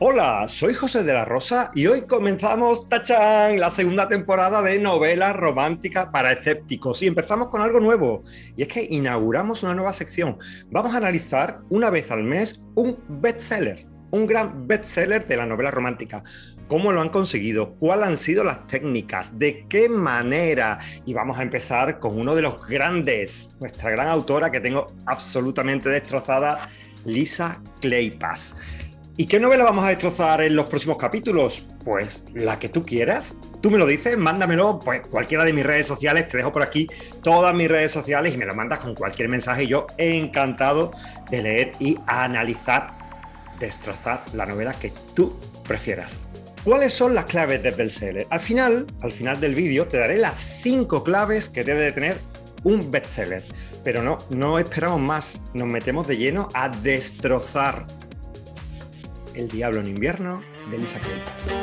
Hola, soy José de la Rosa y hoy comenzamos, tachán, la segunda temporada de novela romántica para escépticos y empezamos con algo nuevo y es que inauguramos una nueva sección. Vamos a analizar una vez al mes un bestseller, un gran bestseller de la novela romántica. ¿Cómo lo han conseguido? ¿Cuáles han sido las técnicas? ¿De qué manera? Y vamos a empezar con uno de los grandes, nuestra gran autora que tengo absolutamente destrozada, Lisa Kleypas. ¿Y qué novela vamos a destrozar en los próximos capítulos? Pues la que tú quieras. Tú me lo dices, mándamelo, pues cualquiera de mis redes sociales, te dejo por aquí todas mis redes sociales y me lo mandas con cualquier mensaje. Yo encantado de leer y analizar, destrozar la novela que tú prefieras. ¿Cuáles son las claves del bestseller? Al final, al final del vídeo, te daré las cinco claves que debe de tener un bestseller. Pero no, no esperamos más. Nos metemos de lleno a destrozar el Diablo en invierno de Lisa Kleypas.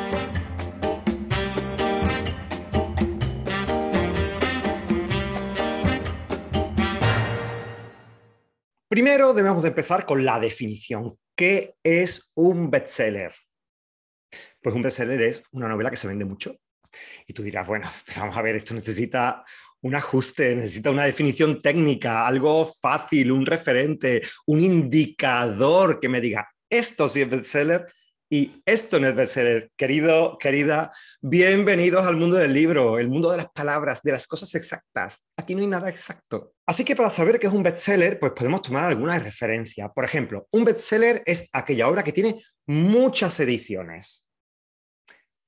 Primero debemos de empezar con la definición. ¿Qué es un bestseller? Pues un bestseller es una novela que se vende mucho. Y tú dirás, bueno, pero vamos a ver, esto necesita un ajuste, necesita una definición técnica, algo fácil, un referente, un indicador que me diga, esto sí es bestseller y esto no es bestseller. Querido, querida, bienvenidos al mundo del libro, el mundo de las palabras, de las cosas exactas. Aquí no hay nada exacto. Así que para saber qué es un bestseller, pues podemos tomar alguna referencia. Por ejemplo, un bestseller es aquella obra que tiene muchas ediciones.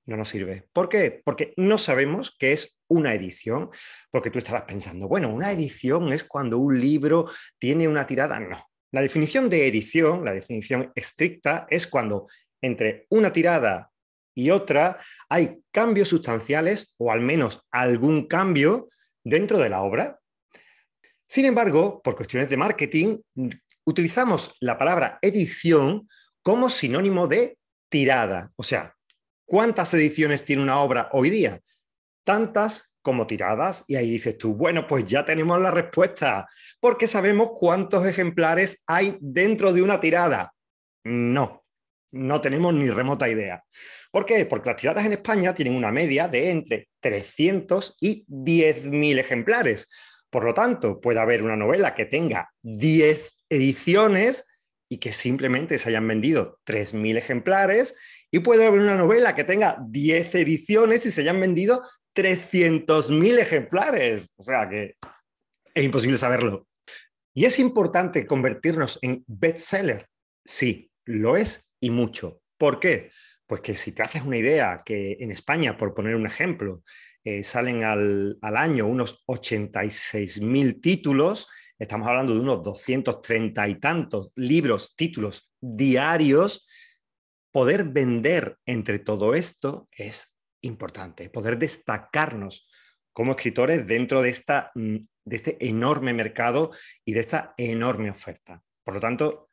No nos sirve. ¿Por qué? Porque no sabemos qué es una edición, porque tú estarás pensando, bueno, una edición es cuando un libro tiene una tirada. No, la definición de edición, la definición estricta, es cuando entre una tirada y otra hay cambios sustanciales o al menos algún cambio dentro de la obra. Sin embargo, por cuestiones de marketing, utilizamos la palabra edición como sinónimo de tirada. O sea, ¿cuántas ediciones tiene una obra hoy día? Tantas como tiradas y ahí dices tú, bueno, pues ya tenemos la respuesta, porque sabemos cuántos ejemplares hay dentro de una tirada. No, no tenemos ni remota idea. ¿Por qué? Porque las tiradas en España tienen una media de entre 300 y 10.000 ejemplares. Por lo tanto, puede haber una novela que tenga 10 ediciones y que simplemente se hayan vendido 3.000 ejemplares y puede haber una novela que tenga 10 ediciones y se hayan vendido 300.000 ejemplares. O sea que es imposible saberlo. ¿Y es importante convertirnos en bestseller? Sí, lo es y mucho. ¿Por qué? Pues que si te haces una idea que en España, por poner un ejemplo, eh, salen al, al, año unos 86.000 títulos, estamos hablando de unos 230 y tantos libros, títulos diarios, poder vender entre todo esto es importante, poder destacarnos como escritores dentro de, esta, mm, de este enorme mercado y de esta enorme oferta. Por lo tanto,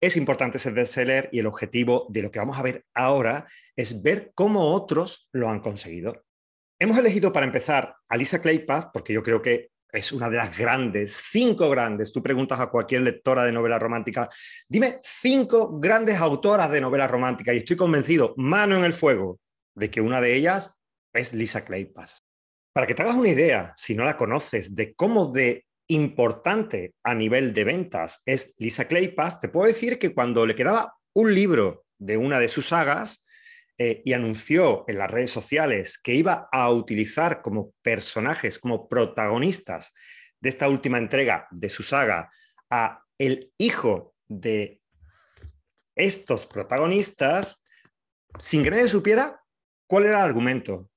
es importante ser bestseller y el objetivo de lo que vamos a ver ahora es ver cómo otros lo han conseguido. Hemos elegido para empezar a Lisa Kleypas porque yo creo que es una de las grandes, cinco grandes. Tú preguntas a cualquier lectora de novela romántica, dime cinco grandes autoras de novela romántica y estoy convencido, mano en el fuego, de que una de ellas es Lisa Kleypas. Para que te hagas una idea, si no la conoces, de cómo de importante a nivel de ventas es Lisa Kleypas, te puedo decir que cuando le quedaba un libro de una de sus sagas eh, y anunció en las redes sociales que iba a utilizar como personajes, como protagonistas de esta última entrega de su saga a el hijo de estos protagonistas, sin que nadie supiera cuál era el argumento,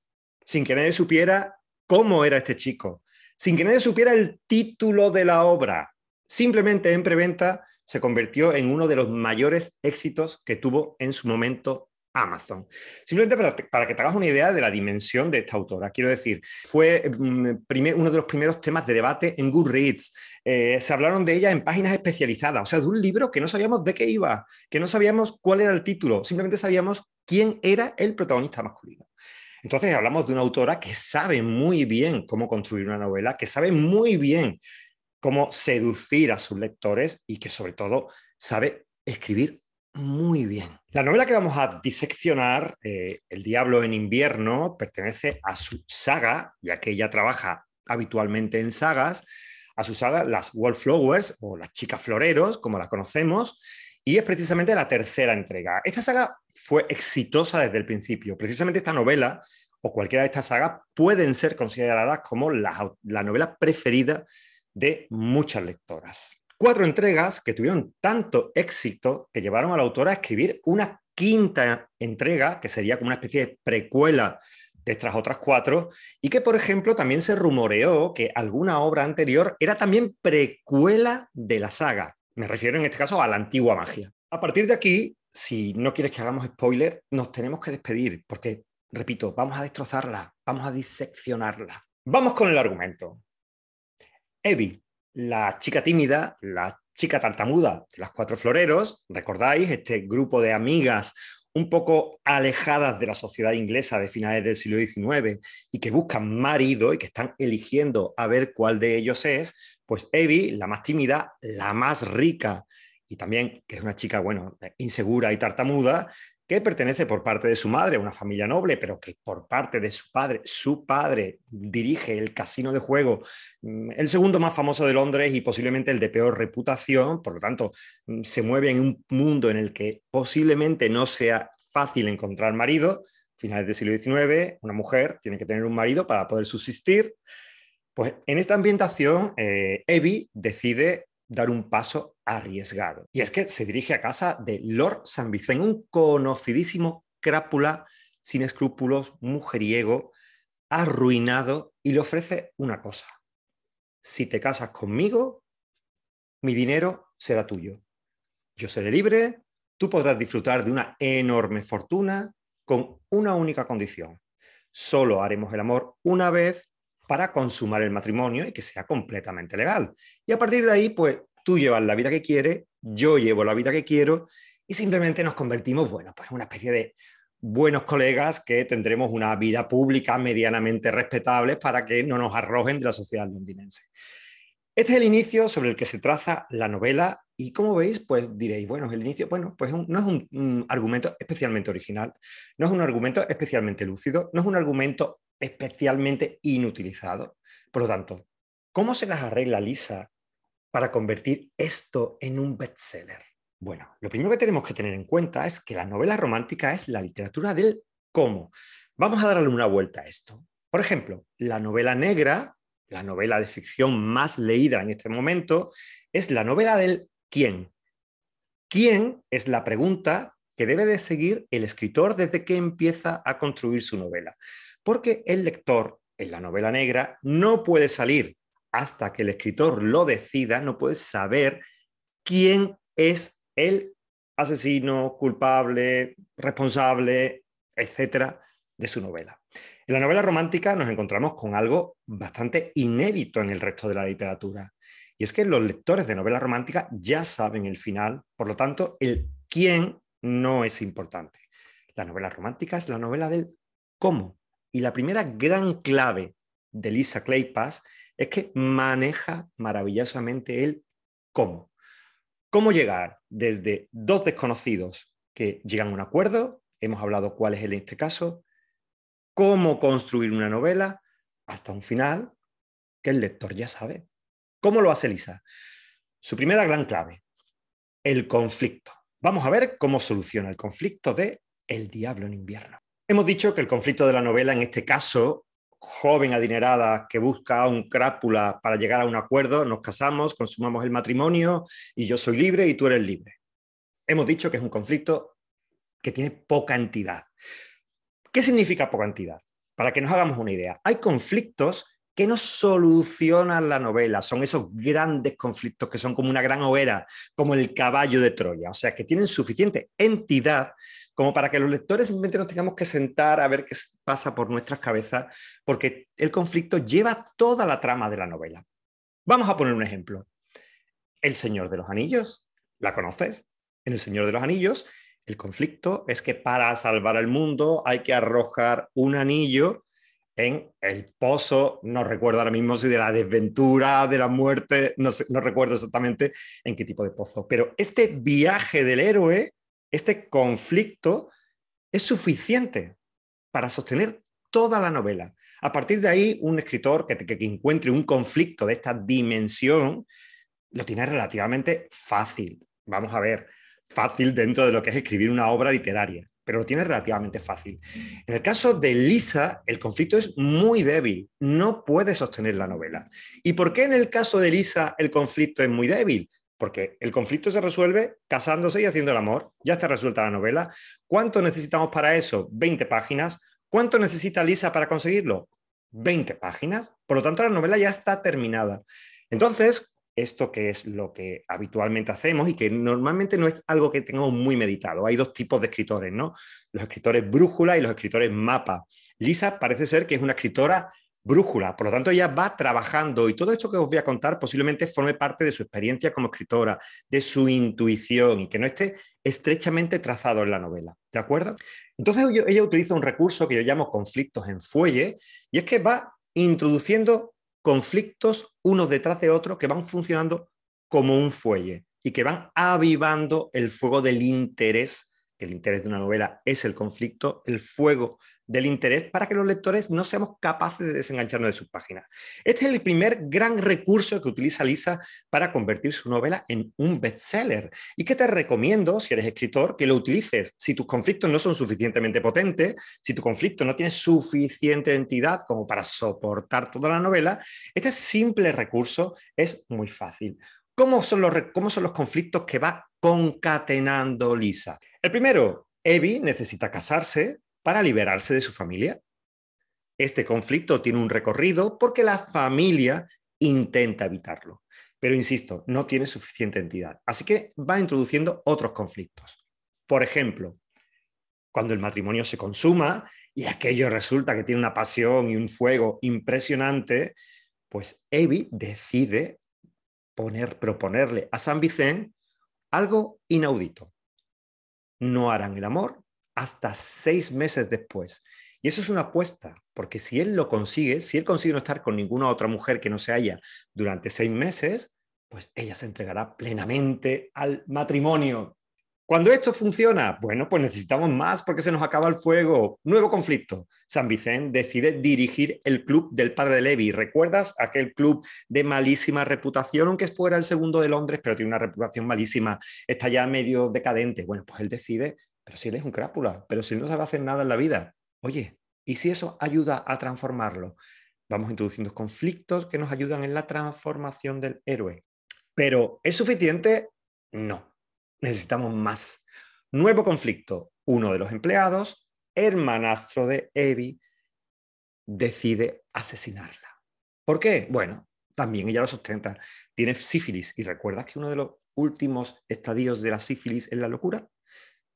sin que nadie supiera cómo era este chico, sin que nadie supiera el título de la obra. Simplemente en preventa se convirtió en uno de los mayores éxitos que tuvo en su momento Amazon. Simplemente para, que te hagas una idea de la dimensión de esta autora. Quiero decir, fue mm, uno de los primeros temas de debate en Goodreads. Eh, se hablaron de ella en páginas especializadas, o sea, de un libro que no sabíamos de qué iba, que no sabíamos cuál era el título, simplemente sabíamos quién era el protagonista masculino. Entonces hablamos de una autora que sabe muy bien cómo construir una novela, que sabe muy bien cómo seducir a sus lectores y que sobre todo sabe escribir muy bien. La novela que vamos a diseccionar, eh, El Diablo en invierno, pertenece a su saga, ya que ella trabaja habitualmente en sagas, a su saga Las Wallflowers o Las Chicas Floreros, como las conocemos, y es precisamente la tercera entrega. Esta saga fue exitosa desde el principio. Precisamente esta novela o cualquiera de estas sagas pueden ser consideradas como la, la novela preferida de muchas lectoras. Cuatro entregas que tuvieron tanto éxito que llevaron a la autora a escribir una quinta entrega, que sería como una especie de precuela de estas otras cuatro, y que, por ejemplo, también se rumoreó que alguna obra anterior era también precuela de la saga. Me refiero en este caso a la antigua magia. A partir de aquí, si no quieres que hagamos spoiler, nos tenemos que despedir, porque, repito, vamos a destrozarla, vamos a diseccionarla. Vamos con el argumento. Evie, la chica tímida, la chica tartamuda las cuatro floreros, recordáis, este grupo de amigas un poco alejadas de la sociedad inglesa de finales del siglo XIX y que buscan marido y que están eligiendo a ver cuál de ellos es, pues Evie, la más tímida, la más rica. Y también que es una chica, bueno, insegura y tartamuda, que pertenece por parte de su madre a una familia noble, pero que por parte de su padre, su padre dirige el casino de juego, mm, el segundo más famoso de Londres y posiblemente el de peor reputación, por lo tanto, mm, se mueve en un mundo en el que posiblemente no sea fácil encontrar marido. Finales del siglo XIX, una mujer tiene que tener un marido para poder subsistir. Pues en esta ambientación, eh, Evie decide dar un paso arriesgado. Y es que se dirige a casa de Lord San Vicente, un conocidísimo crápula sin escrúpulos, mujeriego, arruinado, y le ofrece una cosa. Si te casas conmigo, mi dinero será tuyo. Yo seré libre, tú podrás disfrutar de una enorme fortuna con una única condición. Solo haremos el amor una vez para consumar el matrimonio y que sea completamente legal. Y a partir de ahí, pues tú llevas la vida que quieres, yo llevo la vida que quiero y simplemente nos convertimos, bueno, pues en una especie de buenos colegas que tendremos una vida pública medianamente respetable para que no nos arrojen de la sociedad londinense. Este es el inicio sobre el que se traza la novela y como veis, pues diréis, bueno, el inicio, bueno, pues no es un, argumento especialmente original, no es un argumento especialmente lúcido, no es un argumento especialmente inutilizado. Por lo tanto, ¿cómo se las arregla Lisa para convertir esto en un bestseller? Bueno, lo primero que tenemos que tener en cuenta es que la novela romántica es la literatura del cómo. Vamos a darle una vuelta a esto. Por ejemplo, la novela negra la novela de ficción más leída en este momento, es la novela del quién. ¿Quién es la pregunta que debe de seguir el escritor desde que empieza a construir su novela? Porque el lector en la novela negra no puede salir hasta que el escritor lo decida, no puede saber quién es el asesino, culpable, responsable, etcétera, de su novela. En la novela romántica nos encontramos con algo bastante inédito en el resto de la literatura. Y es que los lectores de novela romántica ya saben el final, por lo tanto, el quién no es importante. La novela romántica es la novela del cómo. Y la primera gran clave de Lisa Kleypas es que maneja maravillosamente el cómo. ¿Cómo llegar desde dos desconocidos que llegan a un acuerdo? Hemos hablado cuál es en este caso cómo construir una novela hasta un final que el lector ya sabe. ¿Cómo lo hace Lisa? Su primera gran clave, el conflicto. Vamos a ver cómo soluciona el conflicto de El diablo en invierno. Hemos dicho que el conflicto de la novela, en este caso, joven adinerada que busca un crápula para llegar a un acuerdo, nos casamos, consumamos el matrimonio y yo soy libre y tú eres libre. Hemos dicho que es un conflicto que tiene poca entidad. ¿Qué significa poca entidad? Para que nos hagamos una idea, hay conflictos que no solucionan la novela, son esos grandes conflictos que son como una gran hoguera, como el caballo de Troya, o sea, que tienen suficiente entidad como para que los lectores simplemente nos tengamos que sentar a ver qué pasa por nuestras cabezas, porque el conflicto lleva toda la trama de la novela. Vamos a poner un ejemplo. El Señor de los Anillos, ¿la conoces? En El Señor de los Anillos el conflicto es que para salvar al mundo hay que arrojar un anillo en el pozo, no recuerdo ahora mismo si de la desventura, de la muerte, no, no recuerdo exactamente en qué tipo de pozo, pero este viaje del héroe Este conflicto es suficiente para sostener toda la novela. A partir de ahí, un escritor que, que, encuentre un conflicto de esta dimensión lo tiene relativamente fácil. Vamos a ver, fácil dentro de lo que es escribir una obra literaria, pero lo tiene relativamente fácil. En el caso de Lisa, el conflicto es muy débil, no puede sostener la novela. ¿Y por qué en el caso de Lisa el conflicto es muy débil? Porque el conflicto se resuelve casándose y haciendo el amor. Ya está resuelta la novela. ¿Cuánto necesitamos para eso? 20 páginas. ¿Cuánto necesita Lisa para conseguirlo? 20 páginas. Por lo tanto, la novela ya está terminada. Entonces, esto que es lo que habitualmente hacemos y que normalmente no es algo que tengamos muy meditado. Hay dos tipos de escritores, ¿no? Los escritores brújula y los escritores mapa. Lisa parece ser que es una escritora brújula. Por lo tanto, ella va trabajando y todo esto que os voy a contar posiblemente forme parte de su experiencia como escritora, de su intuición y que no esté estrechamente trazado en la novela. ¿De acuerdo? Entonces, ella utiliza un recurso que yo llamo conflictos en fuelle y es que va introduciendo conflictos unos detrás de otros que van funcionando como un fuelle y que van avivando el fuego del interés que el interés de una novela es el conflicto, el fuego del interés para que los lectores no seamos capaces de desengancharnos de sus páginas. Este es el primer gran recurso que utiliza Lisa para convertir su novela en un bestseller y que te recomiendo, si eres escritor, que lo utilices si tus conflictos no son suficientemente potentes, si tu conflicto no tiene suficiente entidad como para soportar toda la novela, este simple recurso es muy fácil. ¿Cómo son los, cómo son los conflictos que va concatenando Lisa? El primero, Evie necesita casarse para liberarse de su familia. Este conflicto tiene un recorrido porque la familia intenta evitarlo. Pero insisto, no tiene suficiente entidad. Así que va introduciendo otros conflictos. Por ejemplo, cuando el matrimonio se consuma y aquello resulta que tiene una pasión y un fuego impresionante, pues Evi decide poner, proponerle a San Vicente algo inaudito. No harán el amor hasta seis meses después. Y eso es una apuesta, porque si él lo consigue, si él consigue no estar con ninguna otra mujer que no se haya durante seis meses, pues ella se entregará plenamente al matrimonio. Cuando esto funciona, bueno, pues necesitamos más porque se nos acaba el fuego. Nuevo conflicto. San Vicente decide dirigir el club del padre de Levi. ¿Recuerdas aquel club de malísima reputación, aunque fuera el segundo de Londres, pero tiene una reputación malísima, está ya medio decadente? Bueno, pues él decide pero si él es un crápula, pero si no sabe hacer nada en la vida, oye, ¿y si eso ayuda a transformarlo? Vamos introduciendo conflictos que nos ayudan en la transformación del héroe. Pero ¿es suficiente? No. Necesitamos más. Nuevo conflicto. Uno de los empleados, hermanastro de Evi, decide asesinarla. ¿Por qué? Bueno, también ella lo sustenta. Tiene sífilis. ¿Y recuerdas que uno de los últimos estadios de la sífilis es la locura?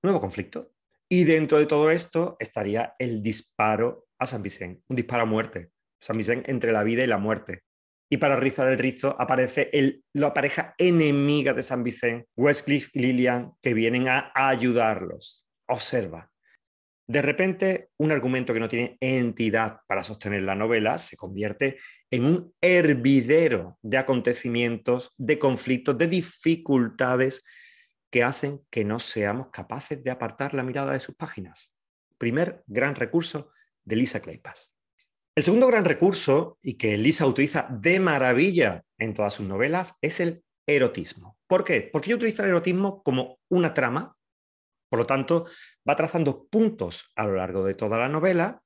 Nuevo conflicto. Y dentro de todo esto estaría el disparo a San Vicente, un disparo a muerte. San Vicente entre la vida y la muerte. Y para rizar el rizo aparece el, la pareja enemiga de San Vicente, Westcliff y Lillian, que vienen a ayudarlos. Observa. De repente, un argumento que no tiene entidad para sostener la novela se convierte en un hervidero de acontecimientos, de conflictos, de dificultades que hacen que no seamos capaces de apartar la mirada de sus páginas. Primer gran recurso de Lisa Kleypas. El segundo gran recurso, y que Lisa utiliza de maravilla en todas sus novelas, es el erotismo. ¿Por qué? Porque ella utiliza el erotismo como una trama, por lo tanto, va trazando puntos a lo largo de toda la novela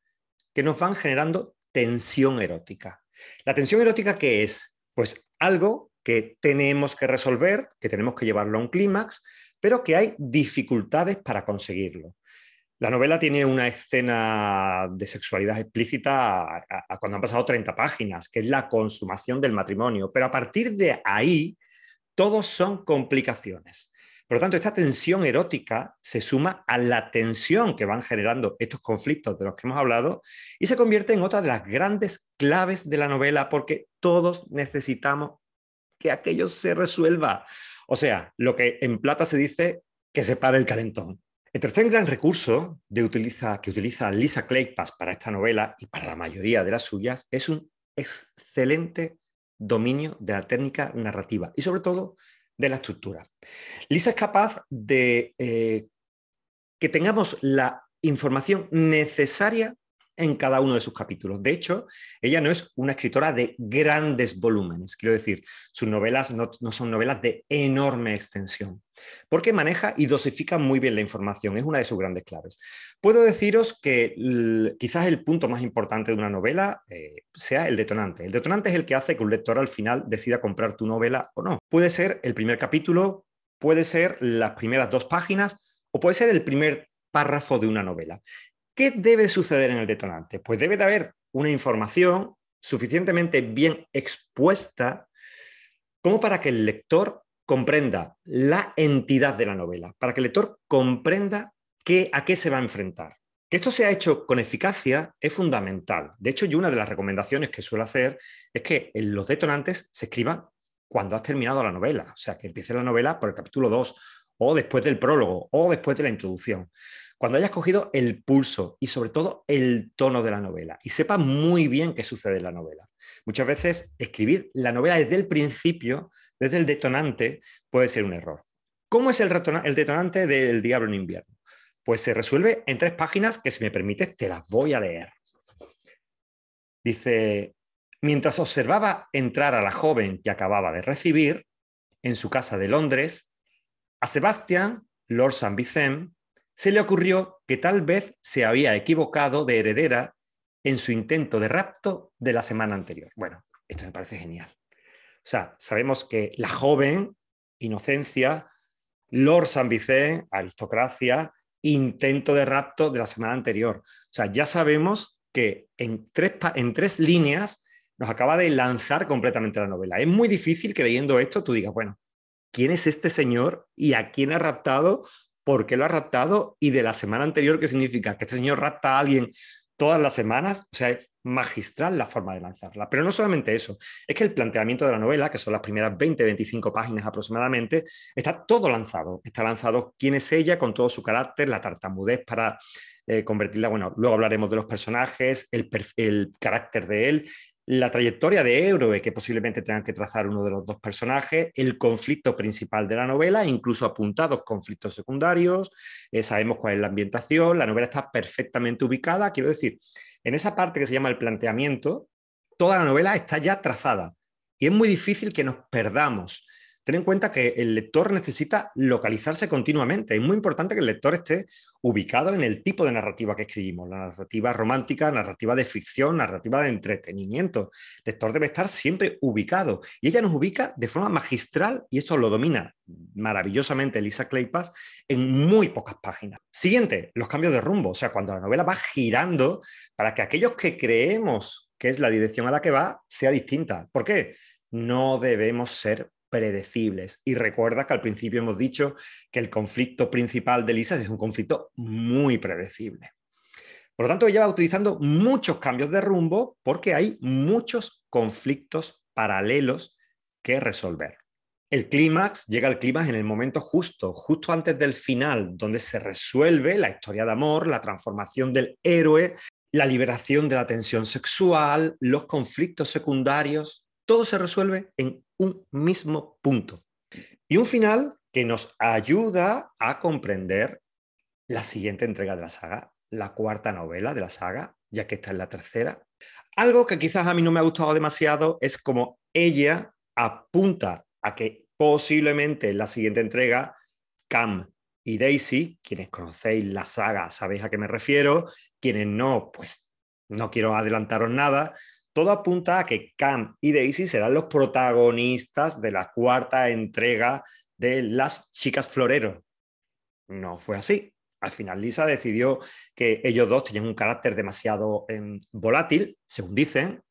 que nos van generando tensión erótica. ¿La tensión erótica qué es? Pues algo que tenemos que resolver, que tenemos que llevarlo a un clímax, pero que hay dificultades para conseguirlo. La novela tiene una escena de sexualidad explícita cuando han pasado 30 páginas, que es la consumación del matrimonio, pero a partir de ahí todos son complicaciones. Por lo tanto, esta tensión erótica se suma a la tensión que van generando estos conflictos de los que hemos hablado y se convierte en otra de las grandes claves de la novela porque todos necesitamos que aquello se resuelva. O sea, lo que en plata se dice que se pare el calentón. El tercer gran recurso que utiliza Lisa Kleypas para esta novela y para la mayoría de las suyas es un excelente dominio de la técnica narrativa y sobre todo de la estructura. Lisa es capaz de eh, que tengamos la información necesaria en cada uno de sus capítulos. De hecho, ella no es una escritora de grandes volúmenes, quiero decir, sus novelas no, son novelas de enorme extensión, porque maneja y dosifica muy bien la información, es una de sus grandes claves. Puedo deciros que quizás el punto más importante de una novela eh, sea el detonante. El detonante es el que hace que un lector al final decida comprar tu novela o no. Puede ser el primer capítulo, puede ser las primeras dos páginas o puede ser el primer párrafo de una novela. ¿Qué debe suceder en el detonante? Pues debe de haber una información suficientemente bien expuesta como para que el lector comprenda la entidad de la novela, para que el lector comprenda qué, a qué se va a enfrentar. Que esto sea hecho con eficacia es fundamental. De hecho, yo una de las recomendaciones que suelo hacer es que los detonantes se escriban cuando has terminado la novela, o sea, que empiece la novela por el capítulo 2 o después del prólogo o después de la introducción cuando hayas cogido el pulso y sobre todo el tono de la novela y sepa muy bien qué sucede en la novela. Muchas veces escribir la novela desde el principio, desde el detonante, puede ser un error. ¿Cómo es el, detonante del Diablo en invierno? Pues se resuelve en tres páginas que si me permites te las voy a leer. Dice, mientras observaba entrar a la joven que acababa de recibir en su casa de Londres, a Sebastián, Lord St. Vicent, se le ocurrió que tal vez se había equivocado de heredera en su intento de rapto de la semana anterior. Bueno, esto me parece genial. O sea, sabemos que la joven, inocencia, Lord San Vicente, aristocracia, intento de rapto de la semana anterior. O sea, ya sabemos que en tres, en tres líneas nos acaba de lanzar completamente la novela. Es muy difícil que leyendo esto tú digas, bueno, ¿quién es este señor y a quién ha raptado por qué lo ha raptado y de la semana anterior, ¿qué significa? Que este señor rapta a alguien todas las semanas, o sea, es magistral la forma de lanzarla. Pero no solamente eso, es que el planteamiento de la novela, que son las primeras 20, 25 páginas aproximadamente, está todo lanzado. Está lanzado quién es ella con todo su carácter, la tartamudez para eh, convertirla, bueno, luego hablaremos de los personajes, el, el carácter de él, la trayectoria de héroe que posiblemente tengan que trazar uno de los dos personajes, el conflicto principal de la novela, incluso apuntados conflictos secundarios, eh, sabemos cuál es la ambientación, la novela está perfectamente ubicada, quiero decir, en esa parte que se llama el planteamiento, toda la novela está ya trazada y es muy difícil que nos perdamos ten en cuenta que el lector necesita localizarse continuamente. Es muy importante que el lector esté ubicado en el tipo de narrativa que escribimos, la narrativa romántica, narrativa de ficción, narrativa de entretenimiento. El lector debe estar siempre ubicado y ella nos ubica de forma magistral y esto lo domina maravillosamente Elisa Claypass en muy pocas páginas. Siguiente, los cambios de rumbo, o sea, cuando la novela va girando para que aquellos que creemos que es la dirección a la que va sea distinta. ¿Por qué? No debemos ser predecibles. Y recuerda que al principio hemos dicho que el conflicto principal de Lisa es un conflicto muy predecible. Por lo tanto, ella va utilizando muchos cambios de rumbo porque hay muchos conflictos paralelos que resolver. El clímax llega al clímax en el momento justo, justo antes del final, donde se resuelve la historia de amor, la transformación del héroe, la liberación de la tensión sexual, los conflictos secundarios, todo se resuelve en un mismo punto. Y un final que nos ayuda a comprender la siguiente entrega de la saga, la cuarta novela de la saga, ya que esta es la tercera. Algo que quizás a mí no me ha gustado demasiado es como ella apunta a que posiblemente en la siguiente entrega Cam y Daisy, quienes conocéis la saga sabéis a qué me refiero, quienes no, pues no quiero adelantaros nada, todo apunta a que Cam y Daisy serán los protagonistas de la cuarta entrega de Las Chicas Florero. No fue así. Al final Lisa decidió que ellos dos tenían un carácter demasiado em, volátil, según dicen,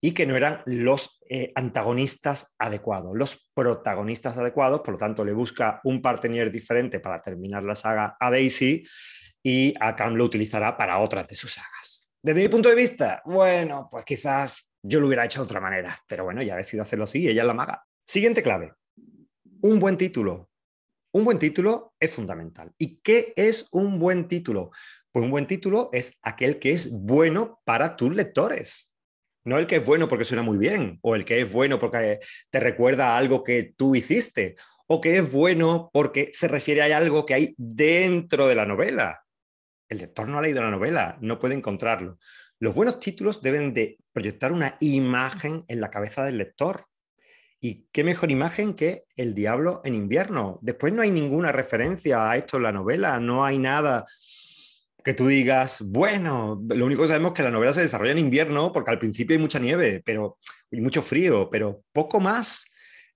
y que no eran los eh, antagonistas adecuados, los protagonistas adecuados, por lo tanto le busca un partner diferente para terminar la saga a Daisy y a Cam lo utilizará para otras de sus sagas. Desde mi punto de vista, bueno, pues quizás yo lo hubiera hecho de otra manera, pero bueno, ya he decidido hacerlo así, ella es la maga. Siguiente clave, un buen título. Un buen título es fundamental. ¿Y qué es un buen título? Pues un buen título es aquel que es bueno para tus lectores. No el que es bueno porque suena muy bien, o el que es bueno porque te recuerda a algo que tú hiciste, o que es bueno porque se refiere a algo que hay dentro de la novela. El lector no ha leído la novela, no puede encontrarlo. Los buenos títulos deben de proyectar una imagen en la cabeza del lector. ¿Y qué mejor imagen que El diablo en invierno? Después no hay ninguna referencia a esto en la novela, no hay nada que tú digas, bueno, lo único que sabemos es que la novela se desarrolla en invierno porque al principio hay mucha nieve pero, y mucho frío, pero poco más.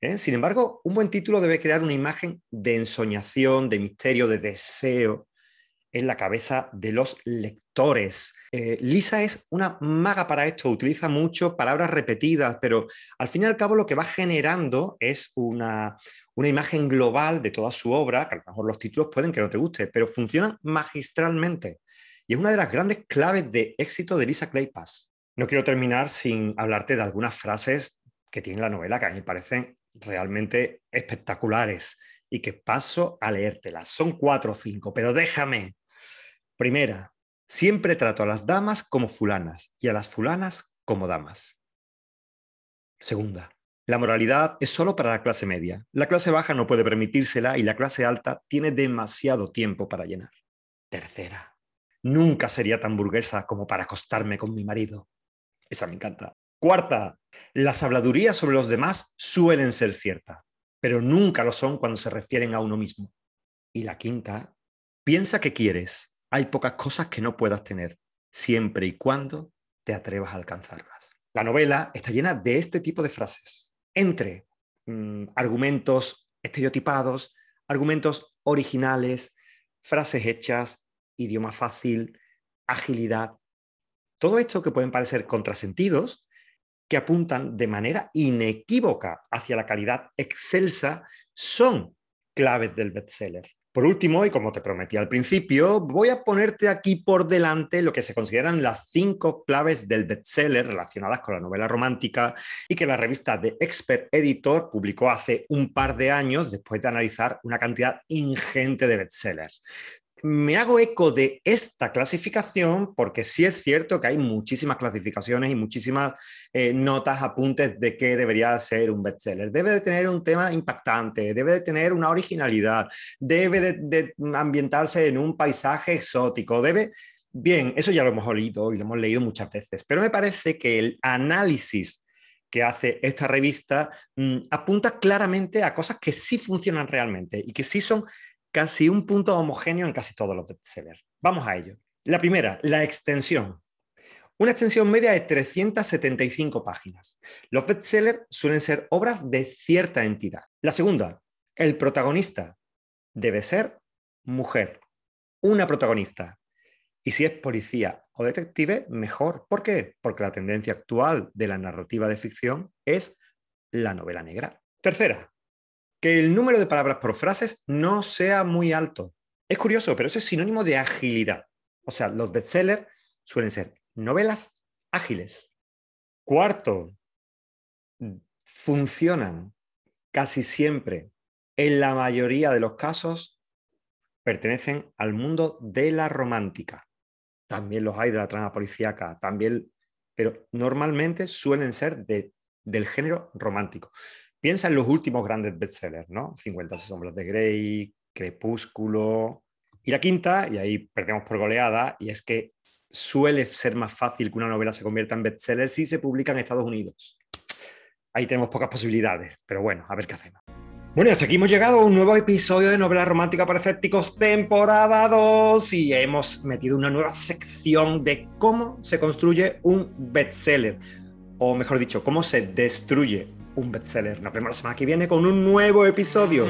¿eh? Sin embargo, un buen título debe crear una imagen de ensoñación, de misterio, de deseo en la cabeza de los lectores. Eh, Lisa es una maga para esto, utiliza mucho palabras repetidas, pero al fin y al cabo lo que va generando es una, una imagen global de toda su obra, que a lo mejor los títulos pueden que no te guste, pero funcionan magistralmente. Y es una de las grandes claves de éxito de Lisa Kleypas. No quiero terminar sin hablarte de algunas frases que tiene la novela que a mí me parecen realmente espectaculares y que paso a leértelas. Son cuatro o cinco, pero déjame. Primera, siempre trato a las damas como fulanas y a las fulanas como damas. Segunda, la moralidad es solo para la clase media. La clase baja no puede permitírsela y la clase alta tiene demasiado tiempo para llenar. Tercera, nunca sería tan burguesa como para acostarme con mi marido. Esa me encanta. Cuarta, las habladurías sobre los demás suelen ser ciertas, pero nunca lo son cuando se refieren a uno mismo. Y la quinta, piensa que quieres. Hay pocas cosas que no puedas tener, siempre y cuando te atrevas a alcanzarlas. La novela está llena de este tipo de frases entre mm, argumentos estereotipados, argumentos originales, frases hechas, idioma fácil, agilidad. Todo esto que pueden parecer contrasentidos, que apuntan de manera inequívoca hacia la calidad excelsa, son claves del bestseller. Por último, y como te prometí al principio, voy a ponerte aquí por delante lo que se consideran las cinco claves del bestseller relacionadas con la novela romántica y que la revista The Expert Editor publicó hace un par de años después de analizar una cantidad ingente de bestsellers me hago eco de esta clasificación porque sí es cierto que hay muchísimas clasificaciones y muchísimas eh, notas, apuntes de qué debería ser un bestseller. Debe de tener un tema impactante, debe de tener una originalidad, debe de, ambientarse en un paisaje exótico, debe... Bien, eso ya lo hemos oído y lo hemos leído muchas veces, pero me parece que el análisis que hace esta revista mm, apunta claramente a cosas que sí funcionan realmente y que sí son casi un punto homogéneo en casi todos los bestsellers. Vamos a ello. La primera, la extensión. Una extensión media de 375 páginas. Los bestsellers suelen ser obras de cierta entidad. La segunda, el protagonista debe ser mujer. Una protagonista. Y si es policía o detective, mejor. ¿Por qué? Porque la tendencia actual de la narrativa de ficción es la novela negra. Tercera, que el número de palabras por frases no sea muy alto. Es curioso, pero eso es sinónimo de agilidad. O sea, los bestsellers suelen ser novelas ágiles. Cuarto, funcionan casi siempre, en la mayoría de los casos, pertenecen al mundo de la romántica. También los hay de la trama policíaca, también, pero normalmente suelen ser del género romántico. Piensa en los últimos grandes bestsellers, ¿no? 50 sombras de Grey, Crepúsculo. Y la quinta, y ahí perdemos por goleada, y es que suele ser más fácil que una novela se convierta en bestseller si se publica en Estados Unidos. Ahí tenemos pocas posibilidades, pero bueno, a ver qué hacemos. Bueno, hasta aquí hemos llegado a un nuevo episodio de Novela Romántica para Escépticos, temporada 2, y hemos metido una nueva sección de cómo se construye un bestseller, o mejor dicho, cómo se destruye un bestseller. Nos vemos la semana que viene con un nuevo episodio.